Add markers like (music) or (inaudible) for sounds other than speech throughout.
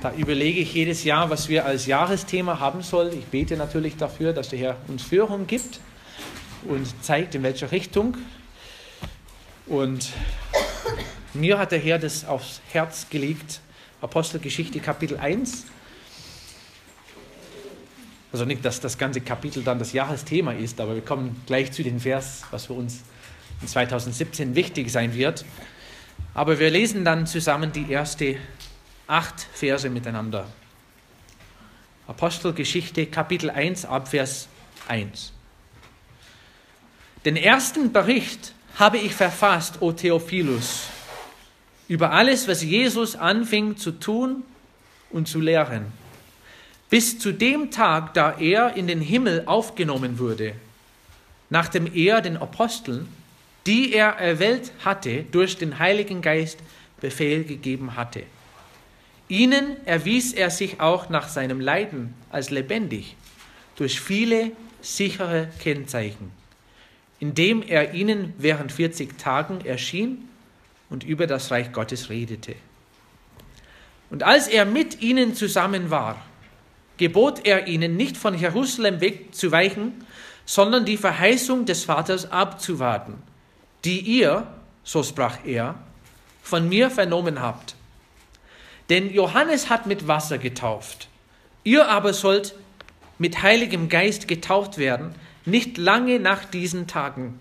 Da überlege ich jedes Jahr, was wir als Jahresthema haben sollen. Ich bete natürlich dafür, dass der Herr uns Führung gibt und zeigt, in welche Richtung. Und mir hat der Herr das aufs Herz gelegt, Apostelgeschichte Kapitel 1. Also nicht, dass das ganze Kapitel dann das Jahresthema ist, aber wir kommen gleich zu dem Vers, was für uns in 2017 wichtig sein wird. Aber wir lesen dann zusammen die erste acht Verse miteinander. Apostelgeschichte Kapitel 1 Abvers 1. Den ersten Bericht habe ich verfasst, o Theophilus, über alles, was Jesus anfing zu tun und zu lehren, bis zu dem Tag, da er in den Himmel aufgenommen wurde, nachdem er den Aposteln, die er erwählt hatte, durch den Heiligen Geist Befehl gegeben hatte. Ihnen erwies er sich auch nach seinem Leiden als lebendig, durch viele sichere Kennzeichen, indem er ihnen während 40 Tagen erschien und über das Reich Gottes redete. Und als er mit ihnen zusammen war, gebot er ihnen nicht von Jerusalem wegzuweichen, sondern die Verheißung des Vaters abzuwarten, die ihr, so sprach er, von mir vernommen habt. Denn Johannes hat mit Wasser getauft, ihr aber sollt mit Heiligem Geist getauft werden, nicht lange nach diesen Tagen.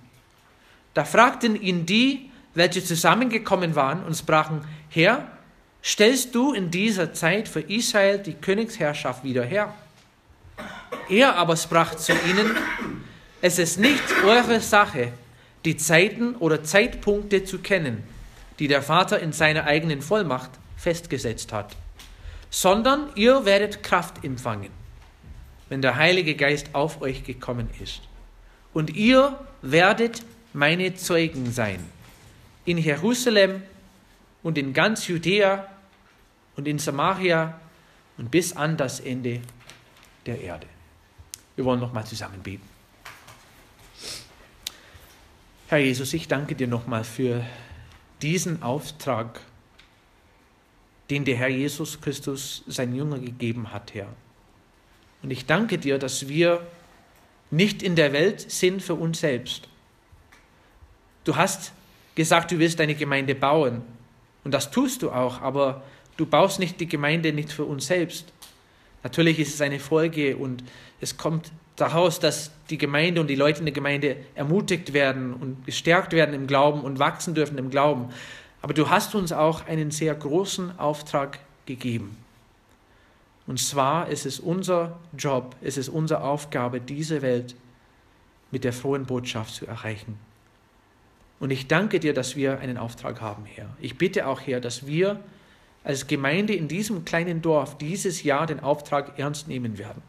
Da fragten ihn die, welche zusammengekommen waren und sprachen, Herr, stellst du in dieser Zeit für Israel die Königsherrschaft wieder her? Er aber sprach zu ihnen, es ist nicht eure Sache, die Zeiten oder Zeitpunkte zu kennen, die der Vater in seiner eigenen Vollmacht festgesetzt hat, sondern ihr werdet Kraft empfangen, wenn der Heilige Geist auf euch gekommen ist. Und ihr werdet meine Zeugen sein in Jerusalem und in ganz Judäa und in Samaria und bis an das Ende der Erde. Wir wollen nochmal zusammen beten. Herr Jesus, ich danke dir nochmal für diesen Auftrag, den der Herr Jesus Christus sein Jünger gegeben hat, Herr. Und ich danke dir, dass wir nicht in der Welt sind für uns selbst. Du hast gesagt, du willst deine Gemeinde bauen. Und das tust du auch, aber du baust nicht die Gemeinde nicht für uns selbst. Natürlich ist es eine Folge und es kommt daraus, dass die Gemeinde und die Leute in der Gemeinde ermutigt werden und gestärkt werden im Glauben und wachsen dürfen im Glauben. Aber du hast uns auch einen sehr großen Auftrag gegeben. Und zwar ist es unser Job, es ist unsere Aufgabe, diese Welt mit der frohen Botschaft zu erreichen. Und ich danke dir, dass wir einen Auftrag haben, Herr. Ich bitte auch, Herr, dass wir als Gemeinde in diesem kleinen Dorf dieses Jahr den Auftrag ernst nehmen werden.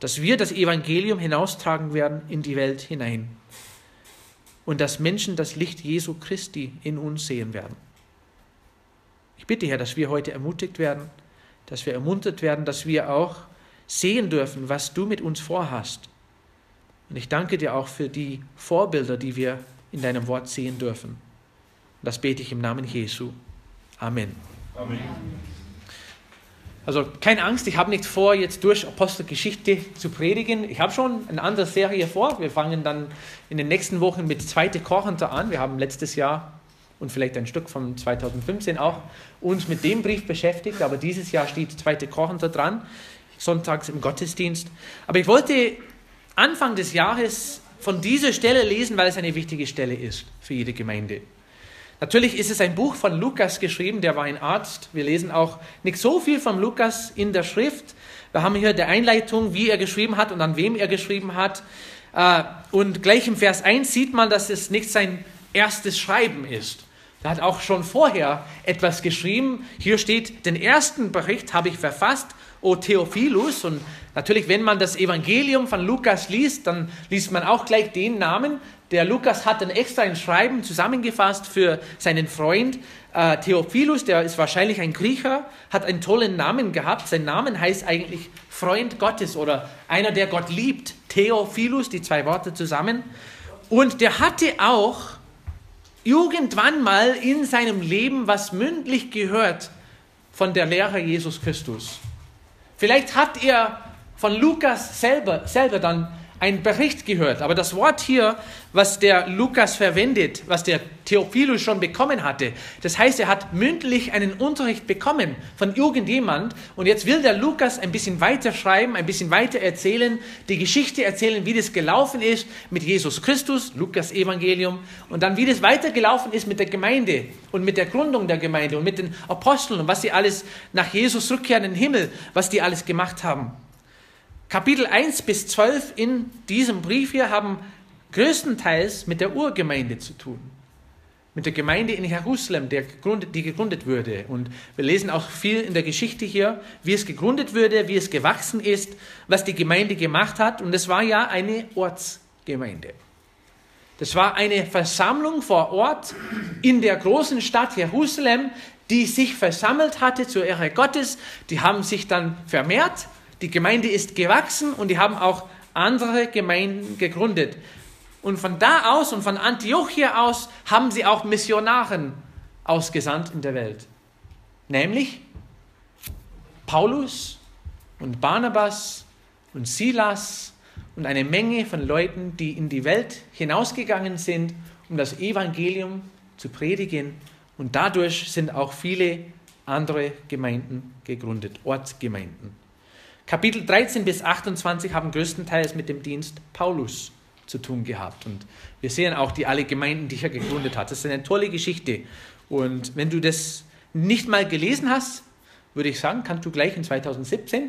Dass wir das Evangelium hinaustragen werden in die Welt hinein. Und dass Menschen das Licht Jesu Christi in uns sehen werden. Ich bitte, Herr, dass wir heute ermutigt werden, dass wir ermuntert werden, dass wir auch sehen dürfen, was du mit uns vorhast. Und ich danke dir auch für die Vorbilder, die wir in deinem Wort sehen dürfen. Das bete ich im Namen Jesu. Amen. Amen. Also keine Angst, ich habe nicht vor, jetzt durch Apostelgeschichte zu predigen. Ich habe schon eine andere Serie vor. Wir fangen dann in den nächsten Wochen mit 2. Korinther an. Wir haben letztes Jahr und vielleicht ein Stück von 2015 auch uns mit dem Brief beschäftigt, aber dieses Jahr steht 2. Korinther dran, sonntags im Gottesdienst. Aber ich wollte Anfang des Jahres von dieser Stelle lesen, weil es eine wichtige Stelle ist für jede Gemeinde. Natürlich ist es ein Buch von Lukas geschrieben, der war ein Arzt. Wir lesen auch nicht so viel von Lukas in der Schrift. Wir haben hier die Einleitung, wie er geschrieben hat und an wem er geschrieben hat. Äh, und gleich im Vers 1 sieht man, dass es nicht sein erstes Schreiben ist. Er hat auch schon vorher etwas geschrieben. Hier steht, den ersten Bericht habe ich verfasst, O Theophilus. Und natürlich, wenn man das Evangelium von Lukas liest, dann liest man auch gleich den Namen. Der Lukas hat dann extra ein Schreiben zusammengefasst für seinen Freund äh, Theophilus, der ist wahrscheinlich ein Griecher, hat einen tollen Namen gehabt. Sein Name heißt eigentlich Freund Gottes oder einer, der Gott liebt. Theophilus, die zwei Worte zusammen. Und der hatte auch irgendwann mal in seinem Leben was mündlich gehört von der Lehre Jesus Christus. Vielleicht hat er von Lukas selber, selber dann einen Bericht gehört. Aber das Wort hier, was der Lukas verwendet, was der Theophilus schon bekommen hatte, das heißt, er hat mündlich einen Unterricht bekommen von irgendjemand und jetzt will der Lukas ein bisschen weiter schreiben, ein bisschen weiter erzählen, die Geschichte erzählen, wie das gelaufen ist mit Jesus Christus, Lukas Evangelium und dann wie das weitergelaufen ist mit der Gemeinde und mit der Gründung der Gemeinde und mit den Aposteln und was sie alles nach Jesus Rückkehr in den Himmel, was die alles gemacht haben. Kapitel 1 bis 12 in diesem Brief hier haben größtenteils mit der Urgemeinde zu tun. Mit der Gemeinde in Jerusalem, die gegründet wurde. Und wir lesen auch viel in der Geschichte hier, wie es gegründet wurde, wie es gewachsen ist, was die Gemeinde gemacht hat. Und es war ja eine Ortsgemeinde. Das war eine Versammlung vor Ort in der großen Stadt Jerusalem, die sich versammelt hatte zur Ehre Gottes. Die haben sich dann vermehrt die Gemeinde ist gewachsen und die haben auch andere Gemeinden gegründet. Und von da aus und von Antiochia aus haben sie auch Missionaren ausgesandt in der Welt. Nämlich Paulus und Barnabas und Silas und eine Menge von Leuten, die in die Welt hinausgegangen sind, um das Evangelium zu predigen. Und dadurch sind auch viele andere Gemeinden gegründet, Ortsgemeinden. Kapitel 13 bis 28 haben größtenteils mit dem Dienst Paulus zu tun gehabt. Und wir sehen auch die alle Gemeinden, die er gegründet hat. Das ist eine tolle Geschichte. Und wenn du das nicht mal gelesen hast, würde ich sagen, kannst du gleich in 2017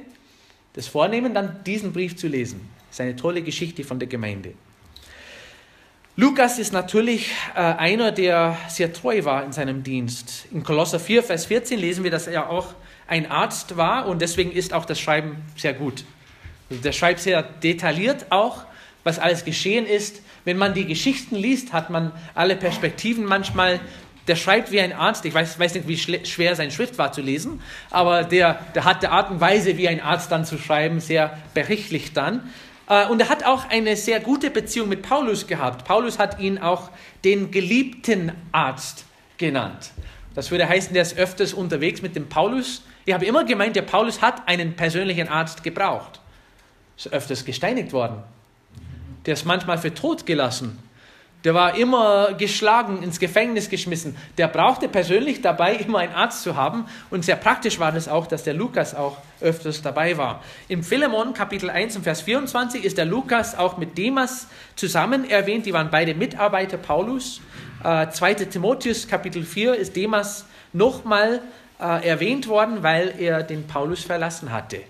das vornehmen, dann diesen Brief zu lesen. Das ist eine tolle Geschichte von der Gemeinde. Lukas ist natürlich äh, einer, der sehr treu war in seinem Dienst. In Kolosser 4, Vers 14 lesen wir, dass er auch ein Arzt war und deswegen ist auch das Schreiben sehr gut. Der schreibt sehr detailliert auch, was alles geschehen ist. Wenn man die Geschichten liest, hat man alle Perspektiven manchmal. Der schreibt wie ein Arzt. Ich weiß, weiß nicht, wie schwer sein Schrift war zu lesen, aber der, der hat die Art und Weise, wie ein Arzt dann zu schreiben, sehr berichtlich dann. Äh, und er hat auch eine sehr gute Beziehung mit Paulus gehabt. Paulus hat ihn auch den geliebten Arzt genannt. Das würde heißen, der ist öfters unterwegs mit dem Paulus ich habe immer gemeint, der Paulus hat einen persönlichen Arzt gebraucht. Ist öfters gesteinigt worden. Der ist manchmal für tot gelassen. Der war immer geschlagen, ins Gefängnis geschmissen. Der brauchte persönlich dabei immer einen Arzt zu haben. Und sehr praktisch war das auch, dass der Lukas auch öfters dabei war. Im Philemon Kapitel 1 und Vers 24 ist der Lukas auch mit Demas zusammen erwähnt. Die waren beide Mitarbeiter Paulus. Äh, 2. Timotheus Kapitel 4 ist Demas nochmal äh, erwähnt worden, weil er den Paulus verlassen hatte.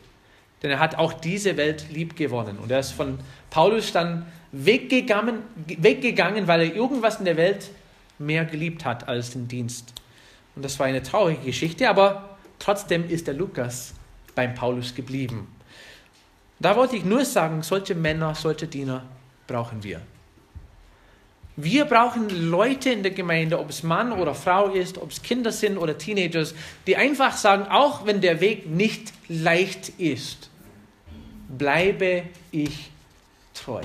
Denn er hat auch diese Welt lieb gewonnen. Und er ist von Paulus dann weggegangen, weggegangen, weil er irgendwas in der Welt mehr geliebt hat als den Dienst. Und das war eine traurige Geschichte, aber trotzdem ist der Lukas beim Paulus geblieben. Da wollte ich nur sagen, solche Männer, solche Diener brauchen wir. Wir brauchen Leute in der Gemeinde, ob es Mann oder Frau ist, ob es Kinder sind oder Teenagers, die einfach sagen, auch wenn der Weg nicht leicht ist, bleibe ich treu.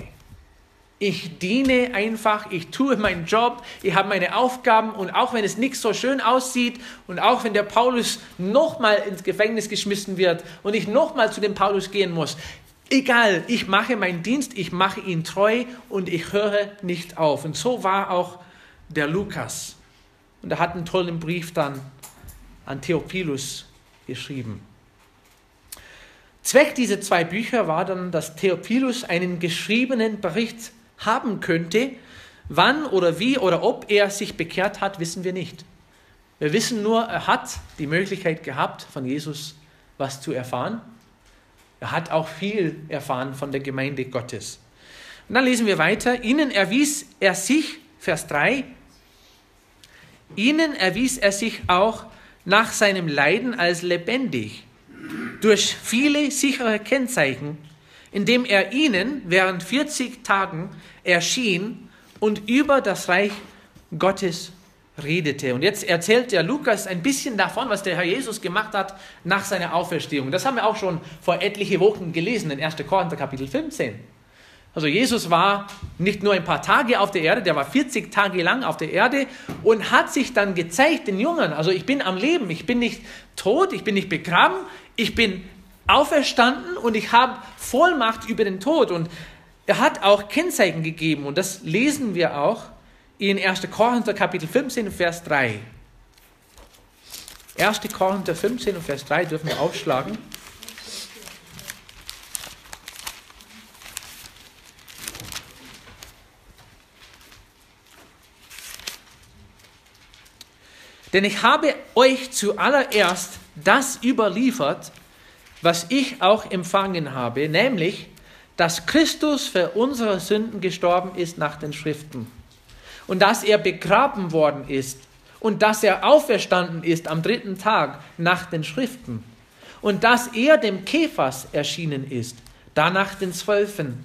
Ich diene einfach, ich tue meinen Job, ich habe meine Aufgaben und auch wenn es nicht so schön aussieht und auch wenn der Paulus nochmal ins Gefängnis geschmissen wird und ich nochmal zu dem Paulus gehen muss, egal, ich mache meinen Dienst, ich mache ihn treu und ich höre nicht auf. Und so war auch der Lukas. Und er hat einen tollen Brief dann an Theophilus geschrieben. Zweck dieser zwei Bücher war dann, dass Theophilus einen geschriebenen Bericht haben könnte. Wann oder wie oder ob er sich bekehrt hat, wissen wir nicht. Wir wissen nur, er hat die Möglichkeit gehabt, von Jesus was zu erfahren. Er hat auch viel erfahren von der Gemeinde Gottes. Und dann lesen wir weiter. Ihnen erwies er sich, Vers 3, ihnen erwies er sich auch nach seinem Leiden als lebendig, durch viele sichere Kennzeichen, indem er ihnen während 40 Tagen erschien und über das Reich Gottes redete. Und jetzt erzählt der Lukas ein bisschen davon, was der Herr Jesus gemacht hat nach seiner Auferstehung. Das haben wir auch schon vor etliche Wochen gelesen in 1. Korinther Kapitel 15. Also Jesus war nicht nur ein paar Tage auf der Erde, der war 40 Tage lang auf der Erde und hat sich dann gezeigt den Jüngern. Also ich bin am Leben, ich bin nicht tot, ich bin nicht begraben, ich bin auferstanden und ich habe Vollmacht über den Tod. Und er hat auch Kennzeichen gegeben und das lesen wir auch in 1. Korinther Kapitel 15, Vers 3. 1. Korinther 15 Vers 3 dürfen wir aufschlagen. Denn ich habe euch zuallererst das überliefert, was ich auch empfangen habe, nämlich, dass Christus für unsere Sünden gestorben ist nach den Schriften und dass er begraben worden ist und dass er auferstanden ist am dritten Tag nach den Schriften und dass er dem Kephas erschienen ist, danach den Zwölfen.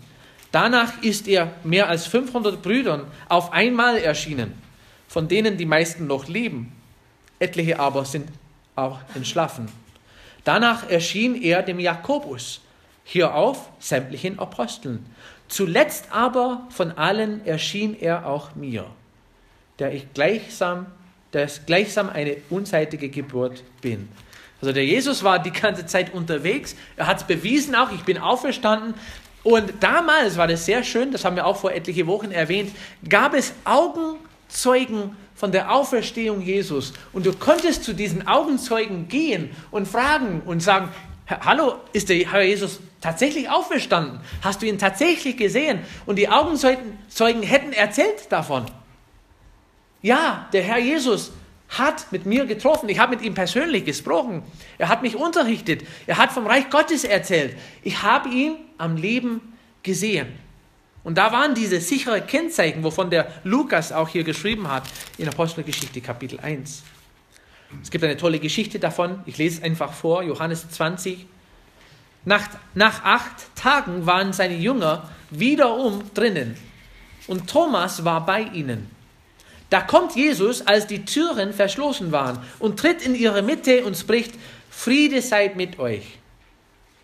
Danach ist er mehr als 500 Brüdern auf einmal erschienen, von denen die meisten noch leben etliche aber sind auch entschlafen. Danach erschien er dem Jakobus, hierauf sämtlichen Aposteln. Zuletzt aber von allen erschien er auch mir, der ich gleichsam, der gleichsam eine unseitige Geburt bin. Also der Jesus war die ganze Zeit unterwegs, er hat es bewiesen auch, ich bin auferstanden. Und damals war das sehr schön, das haben wir auch vor etliche Wochen erwähnt, gab es Augenzeugen von der Auferstehung Jesus. Und du konntest zu diesen Augenzeugen gehen und fragen und sagen, hallo, ist der Herr Jesus tatsächlich auferstanden? Hast du ihn tatsächlich gesehen? Und die Augenzeugen hätten erzählt davon. Ja, der Herr Jesus hat mit mir getroffen. Ich habe mit ihm persönlich gesprochen. Er hat mich unterrichtet. Er hat vom Reich Gottes erzählt. Ich habe ihn am Leben gesehen. Und da waren diese sichere Kennzeichen, wovon der Lukas auch hier geschrieben hat in Apostelgeschichte Kapitel 1. Es gibt eine tolle Geschichte davon. Ich lese es einfach vor, Johannes 20. Nach, nach acht Tagen waren seine Jünger wiederum drinnen und Thomas war bei ihnen. Da kommt Jesus, als die Türen verschlossen waren, und tritt in ihre Mitte und spricht, Friede seid mit euch.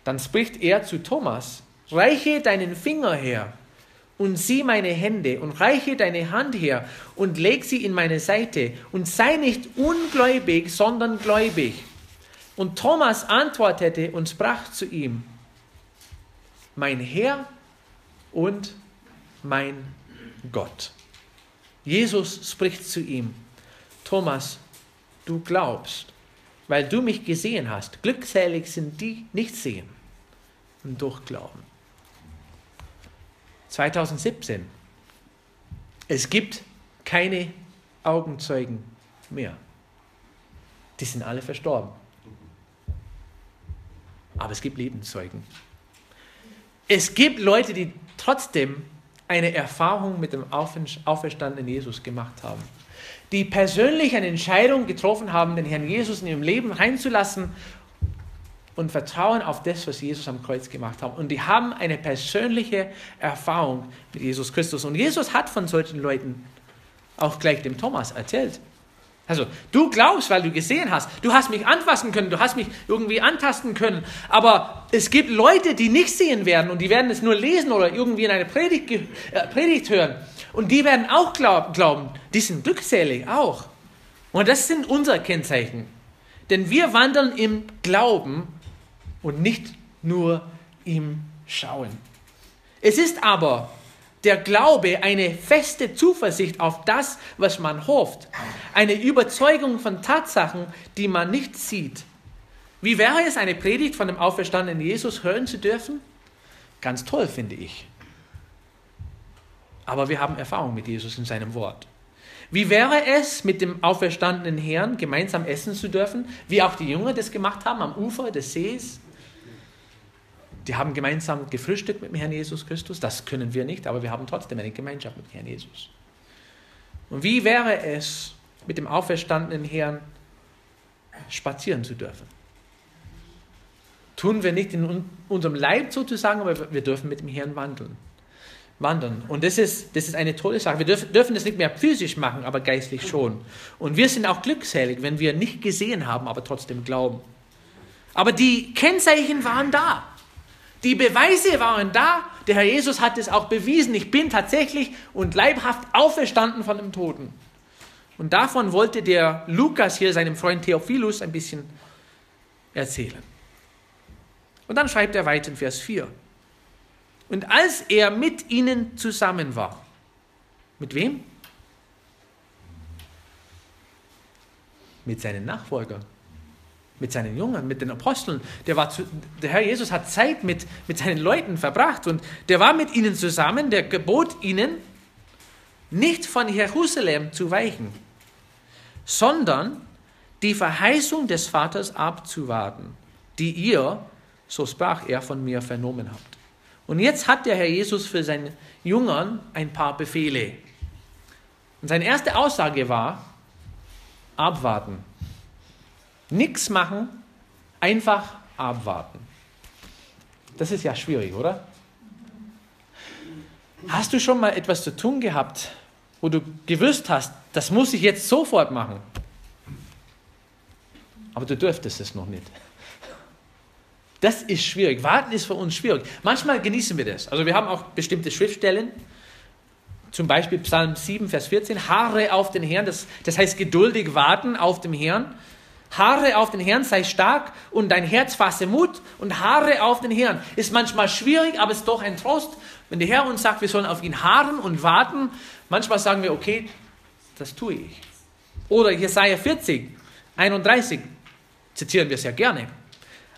Dann spricht er zu Thomas, reiche deinen Finger her und sieh meine Hände und reiche deine Hand her und leg sie in meine Seite und sei nicht ungläubig, sondern gläubig. Und Thomas antwortete und sprach zu ihm, mein Herr und mein Gott. Jesus spricht zu ihm, Thomas, du glaubst, weil du mich gesehen hast. Glückselig sind die, nicht sehen und durch Glauben. 2017. Es gibt keine Augenzeugen mehr. Die sind alle verstorben. Aber es gibt Lebenszeugen. Es gibt Leute, die trotzdem eine Erfahrung mit dem auferstandenen Jesus gemacht haben. Die persönlich eine Entscheidung getroffen haben, den Herrn Jesus in ihrem Leben reinzulassen und vertrauen auf das, was Jesus am Kreuz gemacht hat. Und die haben eine persönliche Erfahrung mit Jesus Christus. Und Jesus hat von solchen Leuten auch gleich dem Thomas erzählt. Also, du glaubst, weil du gesehen hast. Du hast mich anfassen können, du hast mich irgendwie antasten können. Aber es gibt Leute, die nicht sehen werden und die werden es nur lesen oder irgendwie in einer Predigt, äh, Predigt hören. Und die werden auch glaub, glauben. Die sind glückselig auch. Und das sind unsere Kennzeichen. Denn wir wandern im Glauben und nicht nur ihm schauen. Es ist aber der Glaube eine feste Zuversicht auf das, was man hofft, eine Überzeugung von Tatsachen, die man nicht sieht. Wie wäre es, eine Predigt von dem auferstandenen Jesus hören zu dürfen? Ganz toll, finde ich. Aber wir haben Erfahrung mit Jesus in seinem Wort. Wie wäre es, mit dem auferstandenen Herrn gemeinsam essen zu dürfen, wie auch die Jünger das gemacht haben am Ufer des Sees? Die haben gemeinsam gefrühstückt mit dem Herrn Jesus Christus. Das können wir nicht, aber wir haben trotzdem eine Gemeinschaft mit dem Herrn Jesus. Und wie wäre es, mit dem auferstandenen Herrn spazieren zu dürfen? Tun wir nicht in unserem Leib sozusagen, aber wir dürfen mit dem Herrn wandeln. Wandern. Und das ist, das ist eine tolle Sache. Wir dürfen, dürfen das nicht mehr physisch machen, aber geistlich schon. Und wir sind auch glückselig, wenn wir nicht gesehen haben, aber trotzdem glauben. Aber die Kennzeichen waren da. Die Beweise waren da, der Herr Jesus hat es auch bewiesen. Ich bin tatsächlich und leibhaft auferstanden von dem Toten. Und davon wollte der Lukas hier seinem Freund Theophilus ein bisschen erzählen. Und dann schreibt er weiter in Vers 4. Und als er mit ihnen zusammen war, mit wem? Mit seinen Nachfolgern, mit seinen Jüngern, mit den Aposteln. Der, war zu, der Herr Jesus hat Zeit mit, mit seinen Leuten verbracht und der war mit ihnen zusammen, der gebot ihnen, nicht von Jerusalem zu weichen, sondern die Verheißung des Vaters abzuwarten, die ihr, so sprach er, von mir vernommen habt. Und jetzt hat der Herr Jesus für seine Jüngern ein paar Befehle. Und seine erste Aussage war, abwarten. Nichts machen, einfach abwarten. Das ist ja schwierig, oder? Hast du schon mal etwas zu tun gehabt, wo du gewusst hast, das muss ich jetzt sofort machen? Aber du dürftest es noch nicht. Das ist schwierig. Warten ist für uns schwierig. Manchmal genießen wir das. Also wir haben auch bestimmte Schriftstellen, zum Beispiel Psalm 7, Vers 14, Haare auf den Herrn, das, das heißt geduldig warten auf dem Herrn. Haare auf den Herrn, sei stark und dein Herz fasse Mut und Haare auf den Herrn. Ist manchmal schwierig, aber ist doch ein Trost, wenn der Herr uns sagt, wir sollen auf ihn harren und warten. Manchmal sagen wir, okay, das tue ich. Oder Jesaja 40, 31, zitieren wir sehr gerne.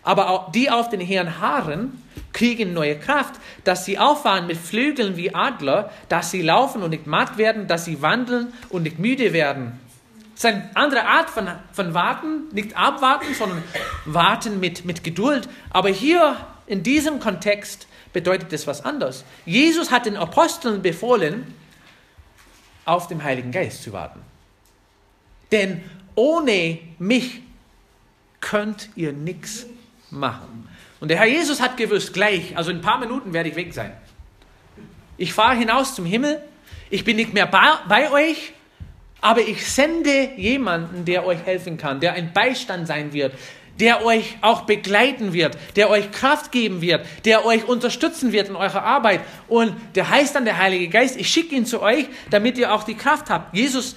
Aber die auf den Herrn harren, kriegen neue Kraft, dass sie auffahren mit Flügeln wie Adler, dass sie laufen und nicht matt werden, dass sie wandeln und nicht müde werden. Ist eine andere Art von, von Warten, nicht abwarten, sondern warten mit, mit Geduld. Aber hier in diesem Kontext bedeutet das was anderes. Jesus hat den Aposteln befohlen, auf den Heiligen Geist zu warten. Denn ohne mich könnt ihr nichts machen. Und der Herr Jesus hat gewusst, gleich, also in ein paar Minuten werde ich weg sein. Ich fahre hinaus zum Himmel, ich bin nicht mehr bei euch, aber ich sende jemanden, der euch helfen kann, der ein Beistand sein wird, der euch auch begleiten wird, der euch Kraft geben wird, der euch unterstützen wird in eurer Arbeit. Und der heißt dann der Heilige Geist, ich schicke ihn zu euch, damit ihr auch die Kraft habt. Jesus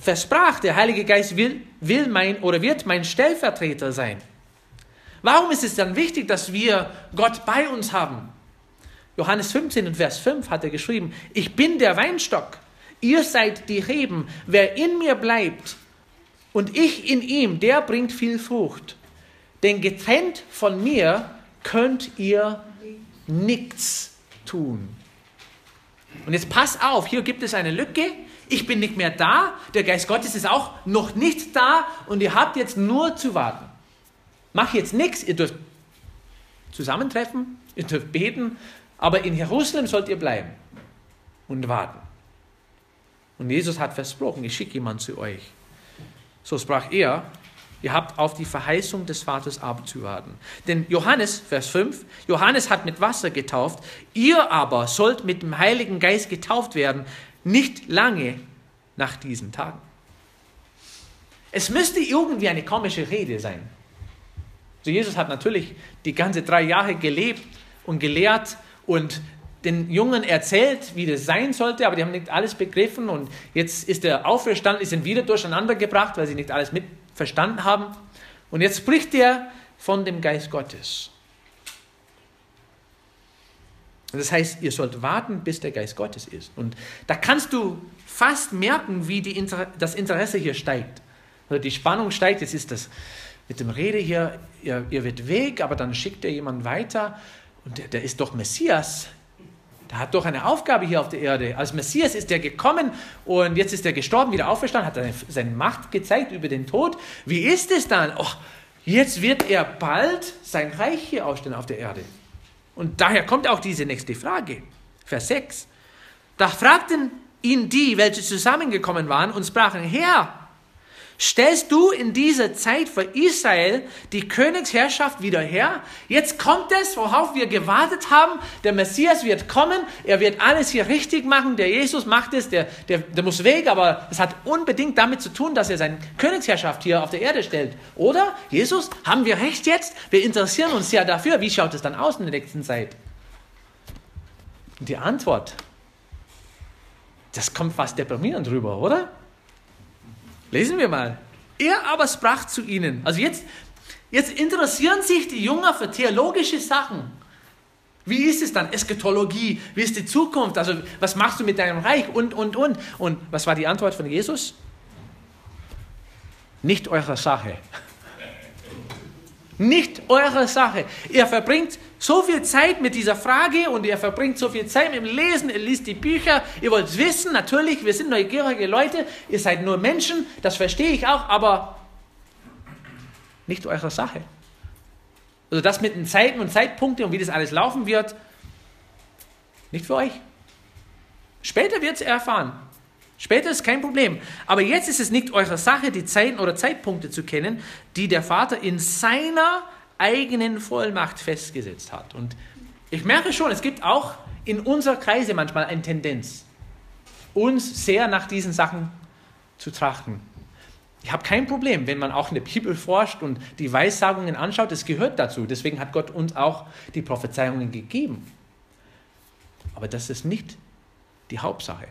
versprach, der Heilige Geist will, will mein oder wird mein Stellvertreter sein. Warum ist es dann wichtig, dass wir Gott bei uns haben? Johannes 15 und Vers 5 hat er geschrieben, ich bin der Weinstock, ihr seid die Reben, wer in mir bleibt und ich in ihm, der bringt viel Frucht. Denn getrennt von mir könnt ihr nichts tun. Und jetzt pass auf, hier gibt es eine Lücke. Ich bin nicht mehr da, der Geist Gottes ist auch noch nicht da und ihr habt jetzt nur zu warten. Mach jetzt nichts, ihr dürft zusammentreffen, ihr dürft beten, aber in Jerusalem sollt ihr bleiben und warten. Und Jesus hat versprochen, ich schicke jemanden zu euch. So sprach er, ihr habt auf die Verheißung des Vaters abzuwarten. Denn Johannes, Vers 5, Johannes hat mit Wasser getauft, ihr aber sollt mit dem Heiligen Geist getauft werden, nicht lange nach diesen Tagen. Es müsste irgendwie eine komische Rede sein. So Jesus hat natürlich die ganze drei Jahre gelebt und gelehrt und den Jungen erzählt, wie das sein sollte, aber die haben nicht alles begriffen und jetzt ist er auferstanden, die sind wieder durcheinander gebracht, weil sie nicht alles mit verstanden haben. Und jetzt spricht er von dem Geist Gottes. Das heißt, ihr sollt warten, bis der Geist Gottes ist. Und da kannst du fast merken, wie Inter das Interesse hier steigt. Also die Spannung steigt, jetzt ist das mit dem Rede hier, ihr, ihr wird weg, aber dann schickt er jemanden weiter und der, der ist doch Messias. Der hat doch eine Aufgabe hier auf der Erde. Als Messias ist er gekommen und jetzt ist er gestorben, wieder auferstanden, hat seine, seine Macht gezeigt über den Tod. Wie ist es dann? Oh, jetzt wird er bald sein Reich hier aufstellen auf der Erde. Und daher kommt auch diese nächste Frage. Vers 6. Da fragten ihn die, welche zusammengekommen waren und sprachen, Herr, Stellst du in dieser Zeit für Israel die Königsherrschaft wieder her? Jetzt kommt es, worauf wir gewartet haben. Der Messias wird kommen, er wird alles hier richtig machen. Der Jesus macht es, der, der, der muss weg, aber es hat unbedingt damit zu tun, dass er seine Königsherrschaft hier auf der Erde stellt. Oder? Jesus, haben wir recht jetzt? Wir interessieren uns ja dafür. Wie schaut es dann aus in der nächsten Zeit? Die Antwort, das kommt fast deprimierend rüber, oder? Lesen wir mal. Er aber sprach zu ihnen, also jetzt, jetzt interessieren sich die Jünger für theologische Sachen. Wie ist es dann? Eschatologie, wie ist die Zukunft? Also was machst du mit deinem Reich? Und, und, und. Und was war die Antwort von Jesus? Nicht eure Sache. Nicht eure Sache. Ihr verbringt so viel Zeit mit dieser Frage und ihr verbringt so viel Zeit mit dem Lesen, ihr liest die Bücher, ihr wollt es wissen, natürlich, wir sind neugierige Leute, ihr seid nur Menschen, das verstehe ich auch, aber nicht eure Sache. Also das mit den Zeiten und Zeitpunkten und wie das alles laufen wird, nicht für euch. Später wird es erfahren. Später ist kein Problem. Aber jetzt ist es nicht eure Sache, die Zeiten oder Zeitpunkte zu kennen, die der Vater in seiner eigenen Vollmacht festgesetzt hat. Und ich merke schon, es gibt auch in unserer Kreise manchmal eine Tendenz, uns sehr nach diesen Sachen zu trachten. Ich habe kein Problem, wenn man auch in der Bibel forscht und die Weissagungen anschaut, das gehört dazu. Deswegen hat Gott uns auch die Prophezeiungen gegeben. Aber das ist nicht die Hauptsache.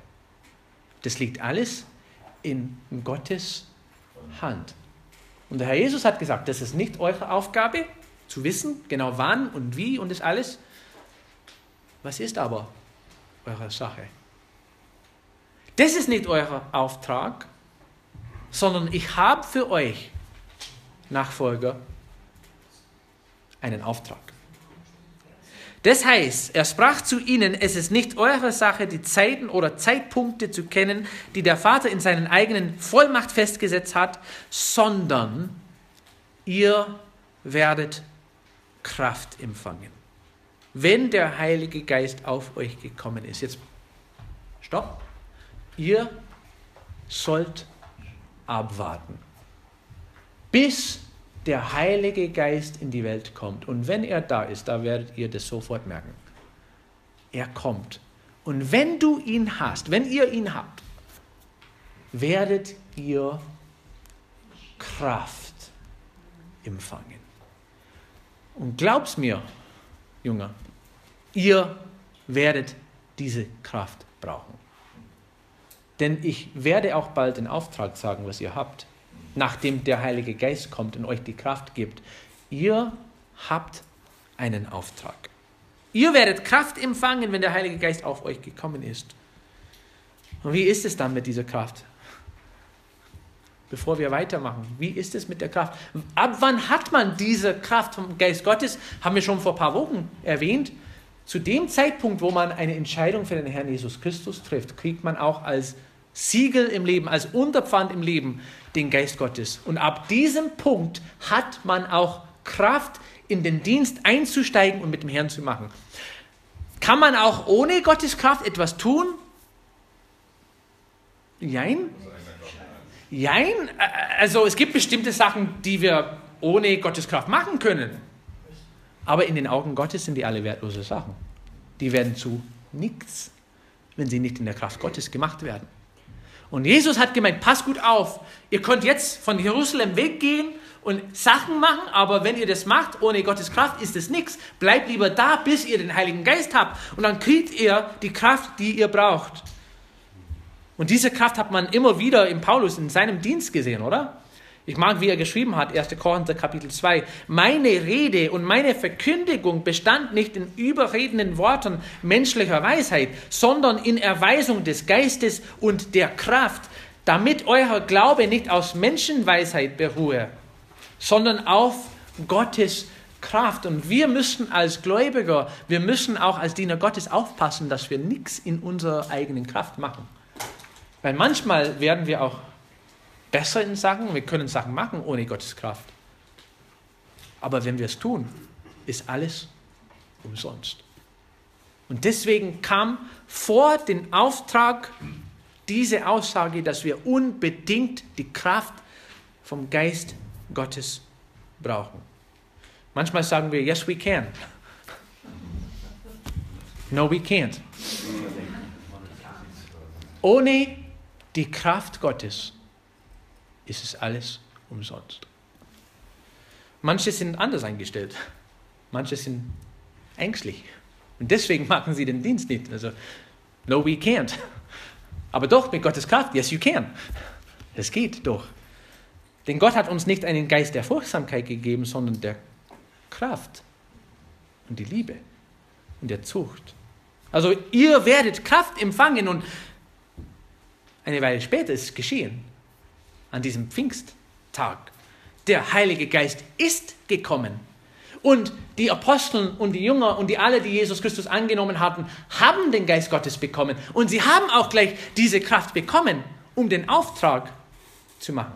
Das liegt alles in Gottes Hand. Und der Herr Jesus hat gesagt, das ist nicht eure Aufgabe, zu wissen, genau wann und wie und das alles. Was ist aber eure Sache? Das ist nicht euer Auftrag, sondern ich habe für euch, Nachfolger, einen Auftrag. Das heißt, er sprach zu ihnen, es ist nicht eure Sache, die Zeiten oder Zeitpunkte zu kennen, die der Vater in seinen eigenen Vollmacht festgesetzt hat, sondern ihr werdet Kraft empfangen, wenn der Heilige Geist auf euch gekommen ist. Jetzt, stopp. Ihr sollt abwarten, bis der Heilige Geist in die Welt kommt. Und wenn er da ist, da werdet ihr das sofort merken. Er kommt. Und wenn du ihn hast, wenn ihr ihn habt, werdet ihr Kraft empfangen. Und glaub's mir, Junge, ihr werdet diese Kraft brauchen. Denn ich werde auch bald den Auftrag sagen, was ihr habt nachdem der Heilige Geist kommt und euch die Kraft gibt. Ihr habt einen Auftrag. Ihr werdet Kraft empfangen, wenn der Heilige Geist auf euch gekommen ist. Und wie ist es dann mit dieser Kraft? Bevor wir weitermachen, wie ist es mit der Kraft? Ab wann hat man diese Kraft vom Geist Gottes? Haben wir schon vor ein paar Wochen erwähnt. Zu dem Zeitpunkt, wo man eine Entscheidung für den Herrn Jesus Christus trifft, kriegt man auch als Siegel im Leben, als Unterpfand im Leben den Geist Gottes. Und ab diesem Punkt hat man auch Kraft, in den Dienst einzusteigen und mit dem Herrn zu machen. Kann man auch ohne Gottes Kraft etwas tun? Jein? Jein? Also es gibt bestimmte Sachen, die wir ohne Gottes Kraft machen können. Aber in den Augen Gottes sind die alle wertlose Sachen. Die werden zu nichts, wenn sie nicht in der Kraft Gottes gemacht werden. Und Jesus hat gemeint, pass gut auf, ihr könnt jetzt von Jerusalem weggehen und Sachen machen, aber wenn ihr das macht, ohne Gottes Kraft, ist es nichts. Bleibt lieber da, bis ihr den Heiligen Geist habt. Und dann kriegt ihr die Kraft, die ihr braucht. Und diese Kraft hat man immer wieder im Paulus in seinem Dienst gesehen, oder? Ich mag, wie er geschrieben hat, 1. Korinther Kapitel 2. Meine Rede und meine Verkündigung bestand nicht in überredenden Worten menschlicher Weisheit, sondern in Erweisung des Geistes und der Kraft, damit euer Glaube nicht aus Menschenweisheit beruhe, sondern auf Gottes Kraft. Und wir müssen als Gläubiger, wir müssen auch als Diener Gottes aufpassen, dass wir nichts in unserer eigenen Kraft machen. Weil manchmal werden wir auch besser in Sachen, wir können Sachen machen ohne Gottes Kraft. Aber wenn wir es tun, ist alles umsonst. Und deswegen kam vor den Auftrag diese Aussage, dass wir unbedingt die Kraft vom Geist Gottes brauchen. Manchmal sagen wir, yes, we can. No, we can't. Ohne die Kraft Gottes ist es alles umsonst. Manche sind anders eingestellt. Manche sind ängstlich. Und deswegen machen sie den Dienst nicht. Also, no, we can't. Aber doch, mit Gottes Kraft, yes, you can. Es geht doch. Denn Gott hat uns nicht einen Geist der Furchtsamkeit gegeben, sondern der Kraft und die Liebe und der Zucht. Also ihr werdet Kraft empfangen und eine Weile später ist es geschehen, an diesem Pfingsttag. Der Heilige Geist ist gekommen. Und die Apostel und die Jünger und die alle, die Jesus Christus angenommen hatten, haben den Geist Gottes bekommen. Und sie haben auch gleich diese Kraft bekommen, um den Auftrag zu machen.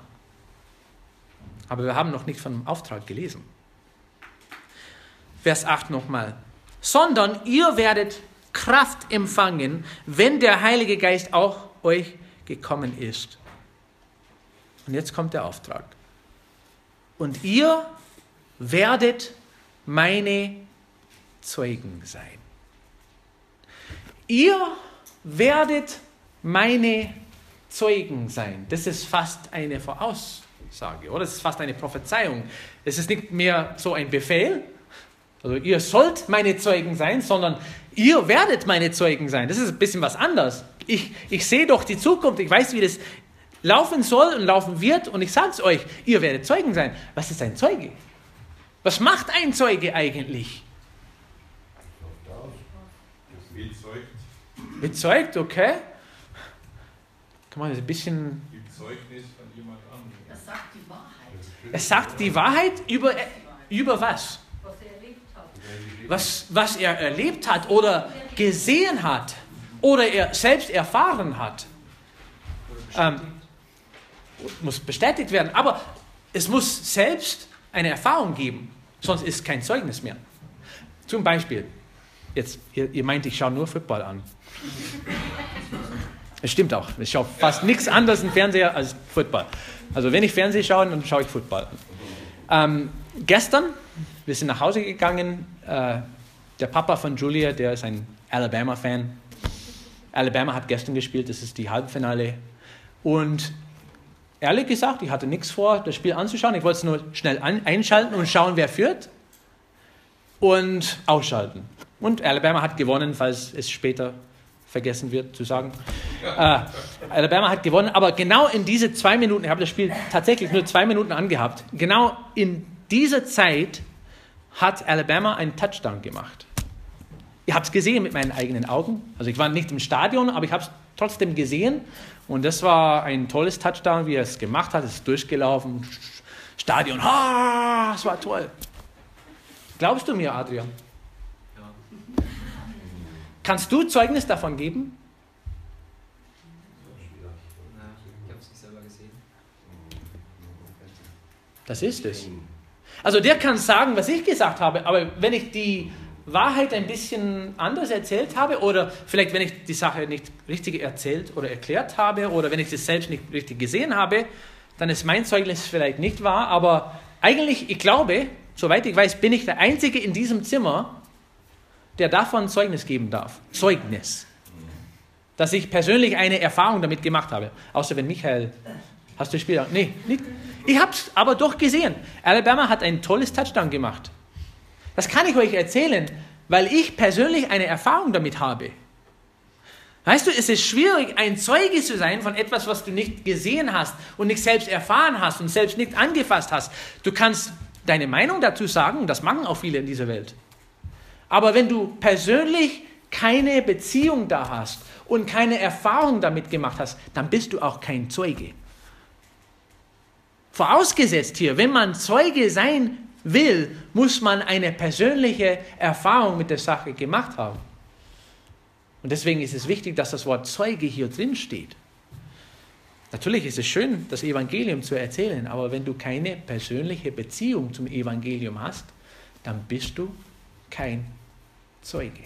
Aber wir haben noch nicht von dem Auftrag gelesen. Vers 8 nochmal. Sondern ihr werdet Kraft empfangen, wenn der Heilige Geist auch euch gekommen ist. Und jetzt kommt der Auftrag. Und ihr werdet meine Zeugen sein. Ihr werdet meine Zeugen sein. Das ist fast eine Voraussage, oder? Das ist fast eine Prophezeiung. Es ist nicht mehr so ein Befehl, also ihr sollt meine Zeugen sein, sondern ihr werdet meine Zeugen sein. Das ist ein bisschen was anderes. Ich, ich sehe doch die Zukunft, ich weiß, wie das laufen soll und laufen wird und ich sage es euch, ihr werdet Zeugen sein. Was ist ein Zeuge? Was macht ein Zeuge eigentlich? Bezeugt. Bezeugt, okay. Kann man das ein bisschen. Zeugnis von jemand anderem. Er sagt die Wahrheit. Er sagt die Wahrheit über, über was? was, was er erlebt hat oder gesehen hat oder er selbst erfahren hat. Ähm, muss bestätigt werden, aber es muss selbst eine Erfahrung geben, sonst ist kein Zeugnis mehr. Zum Beispiel, jetzt, ihr, ihr meint, ich schaue nur Football an. Es stimmt auch, ich schaue fast nichts anderes im Fernseher als Football. Also wenn ich Fernsehen schaue, dann schaue ich Football an. Ähm, gestern wir sind nach Hause gegangen. Äh, der Papa von Julia, der ist ein Alabama-Fan. Alabama hat gestern gespielt, das ist die Halbfinale. Und ehrlich gesagt, ich hatte nichts vor, das Spiel anzuschauen. Ich wollte es nur schnell einschalten und schauen, wer führt. Und ausschalten. Und Alabama hat gewonnen, falls es später vergessen wird zu sagen. Äh, Alabama hat gewonnen, aber genau in diese zwei Minuten, ich habe das Spiel tatsächlich nur zwei Minuten angehabt, genau in dieser Zeit hat Alabama einen Touchdown gemacht. Ich habe es gesehen mit meinen eigenen Augen. Also ich war nicht im Stadion, aber ich habe es trotzdem gesehen. Und das war ein tolles Touchdown, wie er es gemacht hat. Es ist durchgelaufen. Stadion, ha, es war toll. Glaubst du mir, Adrian? Ja. Kannst du Zeugnis davon geben? Das ist es. Also der kann sagen, was ich gesagt habe, aber wenn ich die Wahrheit ein bisschen anders erzählt habe oder vielleicht wenn ich die Sache nicht richtig erzählt oder erklärt habe oder wenn ich das selbst nicht richtig gesehen habe, dann ist mein Zeugnis vielleicht nicht wahr, aber eigentlich, ich glaube, soweit ich weiß, bin ich der Einzige in diesem Zimmer, der davon Zeugnis geben darf. Zeugnis. Dass ich persönlich eine Erfahrung damit gemacht habe. Außer wenn Michael. Hast du das Spiel? Nee, nicht. Ich habe es aber doch gesehen. Alabama hat ein tolles Touchdown gemacht. Das kann ich euch erzählen, weil ich persönlich eine Erfahrung damit habe. Weißt du, es ist schwierig, ein Zeuge zu sein von etwas, was du nicht gesehen hast und nicht selbst erfahren hast und selbst nicht angefasst hast. Du kannst deine Meinung dazu sagen, das machen auch viele in dieser Welt. Aber wenn du persönlich keine Beziehung da hast und keine Erfahrung damit gemacht hast, dann bist du auch kein Zeuge. Vorausgesetzt hier, wenn man Zeuge sein will, muss man eine persönliche Erfahrung mit der Sache gemacht haben. Und deswegen ist es wichtig, dass das Wort Zeuge hier drin steht. Natürlich ist es schön, das Evangelium zu erzählen, aber wenn du keine persönliche Beziehung zum Evangelium hast, dann bist du kein Zeuge.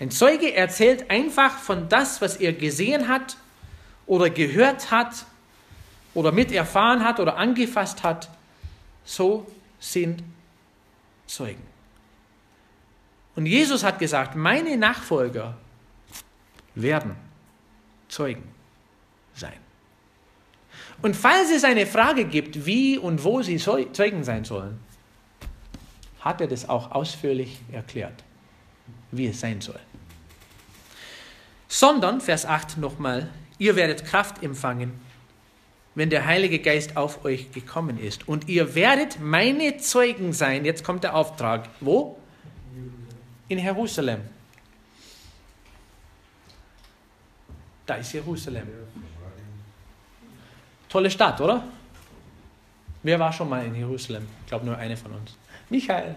Ein Zeuge erzählt einfach von das, was er gesehen hat oder gehört hat oder miterfahren hat oder angefasst hat, so sind Zeugen. Und Jesus hat gesagt, meine Nachfolger werden Zeugen sein. Und falls es eine Frage gibt, wie und wo sie Zeugen sein sollen, hat er das auch ausführlich erklärt. wie es sein soll. Sondern, Vers 8 nochmal, ihr werdet Kraft empfangen, wenn der Heilige Geist auf euch gekommen ist. Und ihr werdet meine Zeugen sein. Jetzt kommt der Auftrag. Wo? In Jerusalem. Da ist Jerusalem. Tolle Stadt, oder? Wer war schon mal in Jerusalem? Ich glaube nur eine von uns. Michael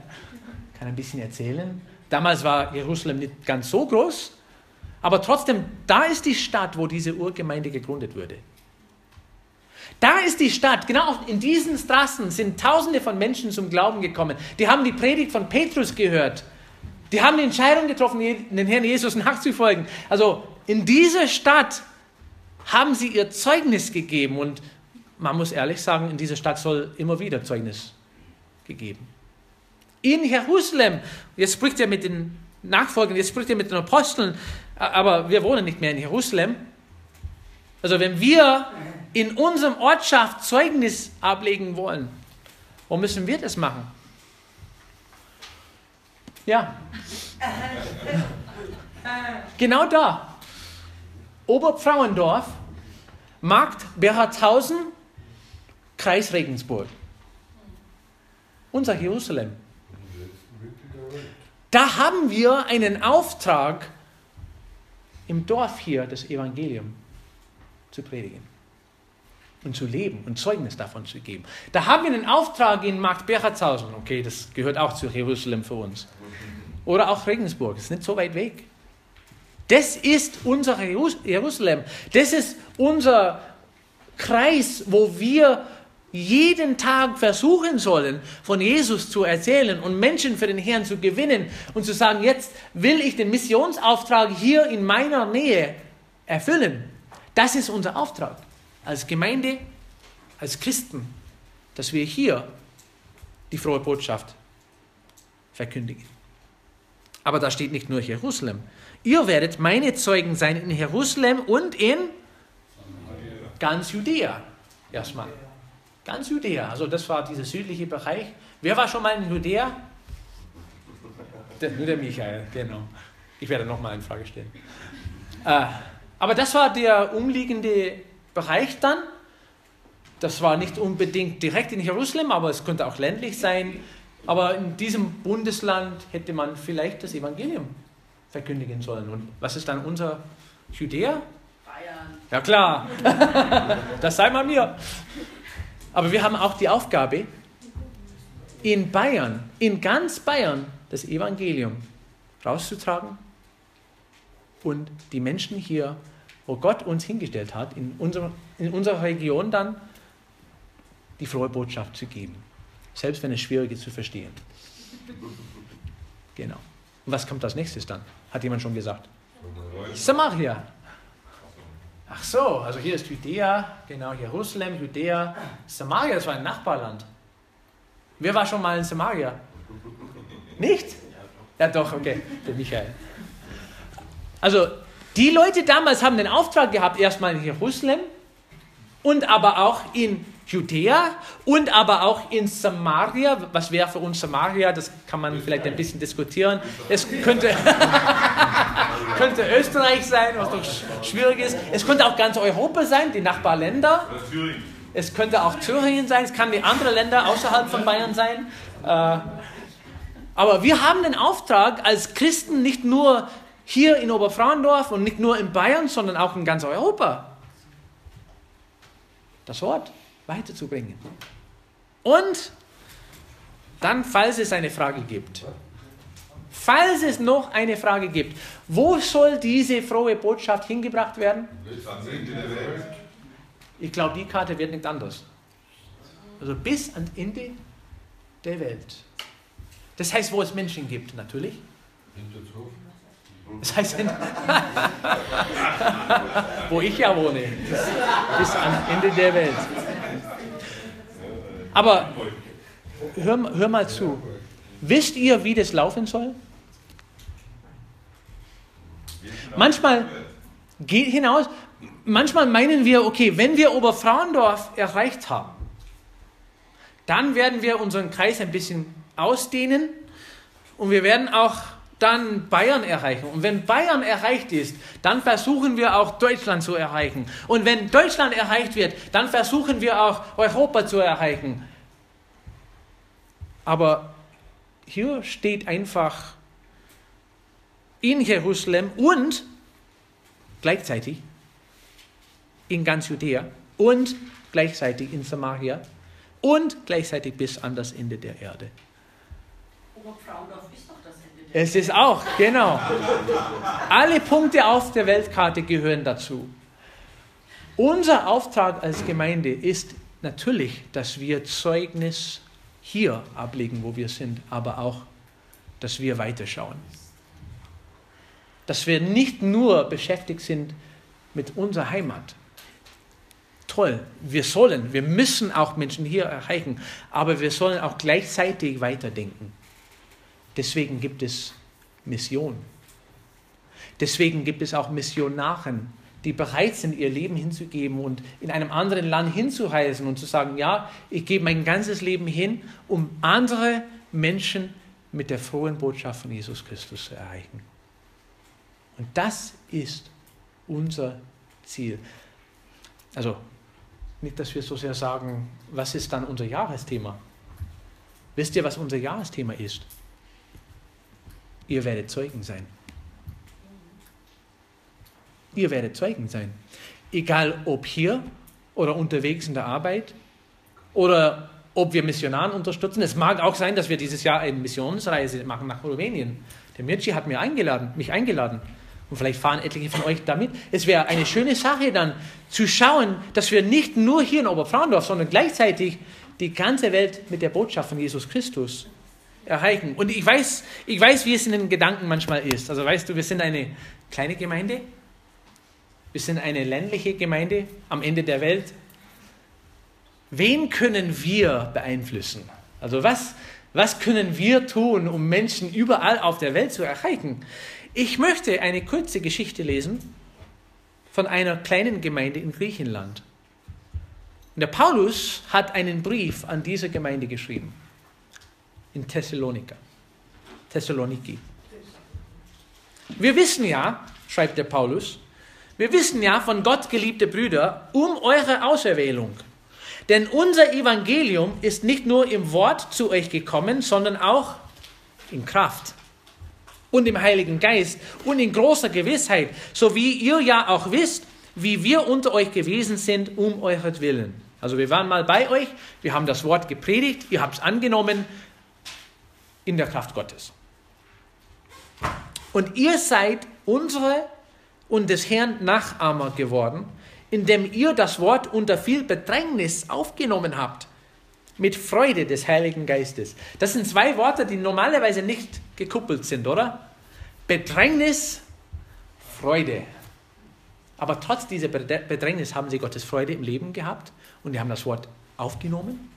kann ein bisschen erzählen. Damals war Jerusalem nicht ganz so groß, aber trotzdem, da ist die Stadt, wo diese Urgemeinde gegründet wurde. Da ist die Stadt, genau in diesen Straßen sind Tausende von Menschen zum Glauben gekommen. Die haben die Predigt von Petrus gehört. Die haben die Entscheidung getroffen, den Herrn Jesus nachzufolgen. Also in dieser Stadt haben sie ihr Zeugnis gegeben und man muss ehrlich sagen, in dieser Stadt soll immer wieder Zeugnis gegeben. In Jerusalem, jetzt spricht er mit den Nachfolgern, jetzt spricht er mit den Aposteln, aber wir wohnen nicht mehr in Jerusalem. Also wenn wir in unserem Ortschaft Zeugnis ablegen wollen, wo müssen wir das machen? Ja. Genau da. Oberpfrauendorf, Markt Berhartshausen, Kreis Regensburg. Unser Jerusalem. Da haben wir einen Auftrag, im Dorf hier das Evangelium zu predigen und zu leben und Zeugnis davon zu geben. Da haben wir einen Auftrag in Markt Berhartshausen. Okay, das gehört auch zu Jerusalem für uns. Oder auch Regensburg, das ist nicht so weit weg. Das ist unser Jerusalem. Das ist unser Kreis, wo wir jeden Tag versuchen sollen, von Jesus zu erzählen und Menschen für den Herrn zu gewinnen und zu sagen, jetzt will ich den Missionsauftrag hier in meiner Nähe erfüllen. Das ist unser Auftrag als Gemeinde, als Christen, dass wir hier die frohe Botschaft verkündigen. Aber da steht nicht nur Jerusalem. Ihr werdet meine Zeugen sein in Jerusalem und in ganz Judäa. Erstmal. Ganz Judäa. Also das war dieser südliche Bereich. Wer war schon mal in Judäa? Der, nur der Michael, genau. Ich werde nochmal eine Frage stellen. Äh, aber das war der umliegende Bereich dann. Das war nicht unbedingt direkt in Jerusalem, aber es könnte auch ländlich sein. Aber in diesem Bundesland hätte man vielleicht das Evangelium verkündigen sollen. Und was ist dann unser Judäa? Bayern. Ja klar, (laughs) das sei mal mir. Aber wir haben auch die Aufgabe, in Bayern, in ganz Bayern, das Evangelium rauszutragen und die Menschen hier, wo Gott uns hingestellt hat, in, unser, in unserer Region dann die frohe Botschaft zu geben. Selbst wenn es schwierig ist zu verstehen. Genau. Und was kommt als nächstes dann? Hat jemand schon gesagt? Samaria. Ach so, also hier ist Judäa, genau, Jerusalem, Judäa. Samaria, das war ein Nachbarland. Wer war schon mal in Samaria? Nicht? Ja, doch, okay, der Michael. Also, die Leute damals haben den Auftrag gehabt, erstmal in Jerusalem und aber auch in Judäa und aber auch in Samaria. Was wäre für uns Samaria? Das kann man vielleicht ein bisschen diskutieren. Es könnte, (laughs) könnte Österreich sein, was doch schwierig ist. Es könnte auch ganz Europa sein, die Nachbarländer. Es könnte auch Thüringen sein, es kann die anderen Länder außerhalb von Bayern sein. Äh, aber wir haben den Auftrag, als Christen nicht nur hier in Oberfrauendorf und nicht nur in Bayern, sondern auch in ganz Europa das Wort weiterzubringen. Und dann, falls es eine Frage gibt, falls es noch eine Frage gibt, wo soll diese frohe Botschaft hingebracht werden? Ich glaube, die Karte wird nicht anders. Also bis ans Ende der Welt. Das heißt, wo es Menschen gibt, natürlich. Das heißt, (laughs) wo ich ja wohne, bis, ans Ende der Welt. Aber hör, hör mal zu. Wisst ihr, wie das laufen soll? Manchmal geht hinaus, manchmal meinen wir, okay, wenn wir Oberfrauendorf erreicht haben, dann werden wir unseren Kreis ein bisschen ausdehnen und wir werden auch dann Bayern erreichen. Und wenn Bayern erreicht ist, dann versuchen wir auch Deutschland zu erreichen. Und wenn Deutschland erreicht wird, dann versuchen wir auch Europa zu erreichen. Aber hier steht einfach in Jerusalem und gleichzeitig in ganz Judäa und gleichzeitig in Samaria und gleichzeitig bis an das Ende der Erde. Das Ende der Es ist auch, genau. Alle Punkte auf der Weltkarte gehören dazu. Unser Auftrag als Gemeinde ist natürlich, dass wir Zeugnis hier ablegen, wo wir sind, aber auch, dass wir weiterschauen. Dass wir nicht nur beschäftigt sind mit unserer Heimat, toll. Wir sollen, wir müssen auch Menschen hier erreichen, aber wir sollen auch gleichzeitig weiterdenken. Deswegen gibt es Mission. Deswegen gibt es auch Missionaren, die bereit sind, ihr Leben hinzugeben und in einem anderen Land hinzureisen und zu sagen, ja, ich gebe mein ganzes Leben hin, um andere Menschen mit der frohen Botschaft von Jesus Christus zu erreichen. Und das ist unser Ziel. Also nicht, dass wir so sehr sagen, was ist dann unser Jahresthema? Wisst ihr, was unser Jahresthema ist? Ihr werdet Zeugen sein. Ihr werdet Zeugen sein. Egal ob hier oder unterwegs in der Arbeit oder ob wir Missionaren unterstützen. Es mag auch sein, dass wir dieses Jahr eine Missionsreise machen nach Rumänien. Der Mirci hat mir eingeladen, mich eingeladen. Und vielleicht fahren etliche von euch damit. Es wäre eine schöne Sache dann zu schauen, dass wir nicht nur hier in Oberfrauendorf, sondern gleichzeitig die ganze Welt mit der Botschaft von Jesus Christus erreichen. Und ich weiß, ich weiß, wie es in den Gedanken manchmal ist. Also weißt du, wir sind eine kleine Gemeinde, wir sind eine ländliche Gemeinde am Ende der Welt. Wen können wir beeinflussen? Also was, was können wir tun, um Menschen überall auf der Welt zu erreichen? Ich möchte eine kurze Geschichte lesen von einer kleinen Gemeinde in Griechenland. Und der Paulus hat einen Brief an diese Gemeinde geschrieben. In Thessalonika. Thessaloniki. Wir wissen ja, schreibt der Paulus, wir wissen ja von Gott, geliebte Brüder, um eure Auserwählung. Denn unser Evangelium ist nicht nur im Wort zu euch gekommen, sondern auch in Kraft und im Heiligen Geist und in großer Gewissheit, so wie ihr ja auch wisst, wie wir unter euch gewesen sind, um euretwillen. Also wir waren mal bei euch, wir haben das Wort gepredigt, ihr habt es angenommen in der Kraft Gottes. Und ihr seid unsere und des Herrn Nachahmer geworden, indem ihr das Wort unter viel Bedrängnis aufgenommen habt mit Freude des Heiligen Geistes. Das sind zwei Worte, die normalerweise nicht gekuppelt sind, oder? Bedrängnis, Freude. Aber trotz dieser Bedrängnis haben sie Gottes Freude im Leben gehabt und die haben das Wort aufgenommen.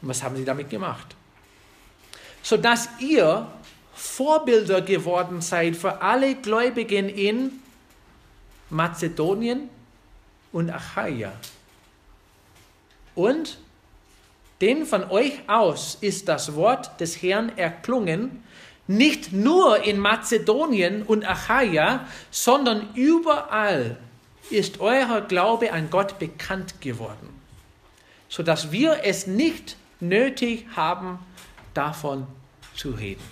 Und was haben sie damit gemacht? Sodass ihr Vorbilder geworden seid für alle Gläubigen in Mazedonien und Achaia. Und denn von euch aus ist das Wort des Herrn erklungen, nicht nur in Mazedonien und Achaia, sondern überall ist euer Glaube an Gott bekannt geworden, sodass wir es nicht nötig haben, davon zu reden.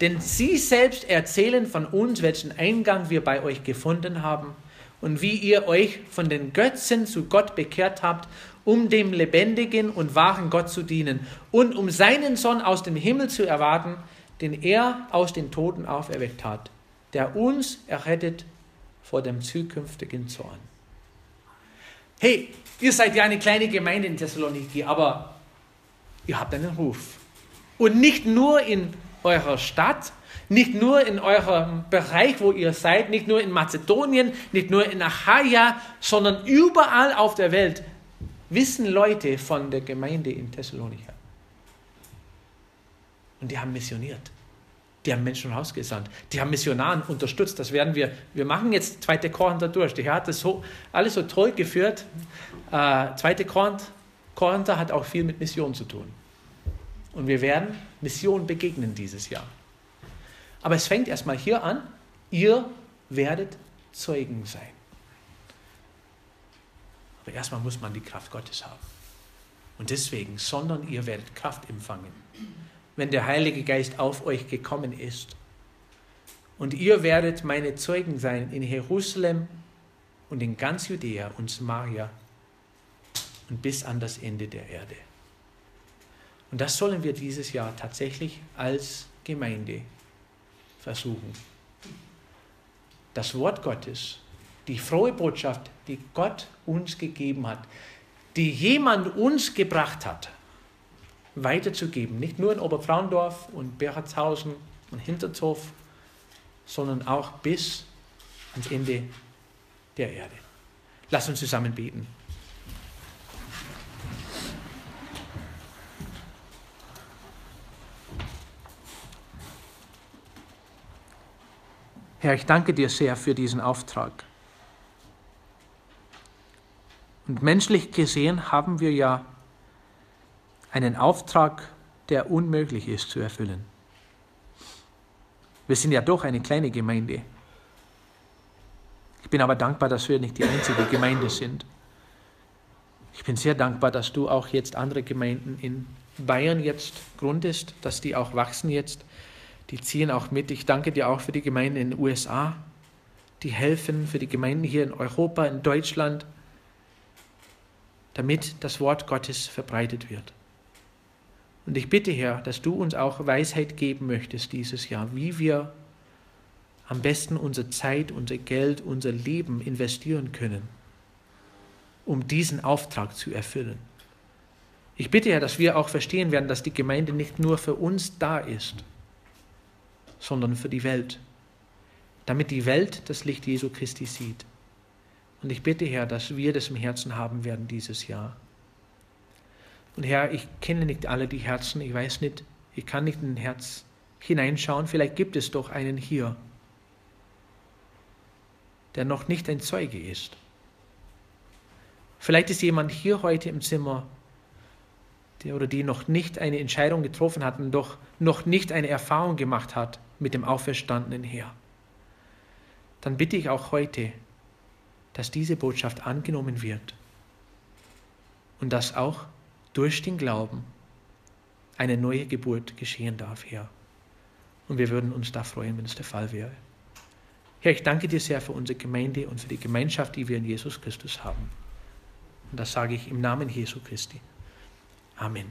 Denn sie selbst erzählen von uns, welchen Eingang wir bei euch gefunden haben und wie ihr euch von den Götzen zu Gott bekehrt habt um dem lebendigen und wahren Gott zu dienen und um seinen Sohn aus dem Himmel zu erwarten, den er aus den Toten auferweckt hat, der uns errettet vor dem zukünftigen Zorn. Hey, ihr seid ja eine kleine Gemeinde in Thessaloniki, aber ihr habt einen Ruf. Und nicht nur in eurer Stadt, nicht nur in eurem Bereich, wo ihr seid, nicht nur in Mazedonien, nicht nur in Achaia, sondern überall auf der Welt wissen Leute von der Gemeinde in Thessalonika. Und die haben missioniert. Die haben Menschen rausgesandt. Die haben Missionaren unterstützt. Das werden wir, wir machen jetzt zweite Korinther durch. Der Herr hat das so, alles so toll geführt. Äh, zweite Korinther hat auch viel mit Mission zu tun. Und wir werden Mission begegnen dieses Jahr. Aber es fängt erstmal hier an, ihr werdet Zeugen sein. Aber erstmal muss man die Kraft Gottes haben. Und deswegen, sondern ihr werdet Kraft empfangen, wenn der Heilige Geist auf euch gekommen ist. Und ihr werdet meine Zeugen sein in Jerusalem und in ganz Judäa und Samaria und bis an das Ende der Erde. Und das sollen wir dieses Jahr tatsächlich als Gemeinde versuchen. Das Wort Gottes, die frohe Botschaft, die Gott uns gegeben hat, die jemand uns gebracht hat, weiterzugeben. Nicht nur in Oberfrauendorf und Berchtshausen und Hinterzow, sondern auch bis ans Ende der Erde. Lass uns zusammen beten. Herr, ich danke dir sehr für diesen Auftrag. Und menschlich gesehen haben wir ja einen Auftrag, der unmöglich ist zu erfüllen. Wir sind ja doch eine kleine Gemeinde. Ich bin aber dankbar, dass wir nicht die einzige Gemeinde sind. Ich bin sehr dankbar, dass du auch jetzt andere Gemeinden in Bayern jetzt gründest, dass die auch wachsen jetzt. Die ziehen auch mit. Ich danke dir auch für die Gemeinden in den USA, die helfen, für die Gemeinden hier in Europa, in Deutschland, damit das Wort Gottes verbreitet wird. Und ich bitte, Herr, dass du uns auch Weisheit geben möchtest dieses Jahr, wie wir am besten unsere Zeit, unser Geld, unser Leben investieren können, um diesen Auftrag zu erfüllen. Ich bitte, Herr, dass wir auch verstehen werden, dass die Gemeinde nicht nur für uns da ist, sondern für die Welt, damit die Welt das Licht Jesu Christi sieht. Und ich bitte, Herr, dass wir das im Herzen haben werden dieses Jahr. Und Herr, ich kenne nicht alle die Herzen, ich weiß nicht, ich kann nicht in ein Herz hineinschauen, vielleicht gibt es doch einen hier, der noch nicht ein Zeuge ist. Vielleicht ist jemand hier heute im Zimmer, der oder die noch nicht eine Entscheidung getroffen hat und doch noch nicht eine Erfahrung gemacht hat mit dem auferstandenen Herr. Dann bitte ich auch heute, dass diese Botschaft angenommen wird und dass auch durch den Glauben eine neue Geburt geschehen darf, Herr. Und wir würden uns da freuen, wenn es der Fall wäre. Herr, ich danke dir sehr für unsere Gemeinde und für die Gemeinschaft, die wir in Jesus Christus haben. Und das sage ich im Namen Jesu Christi. Amen.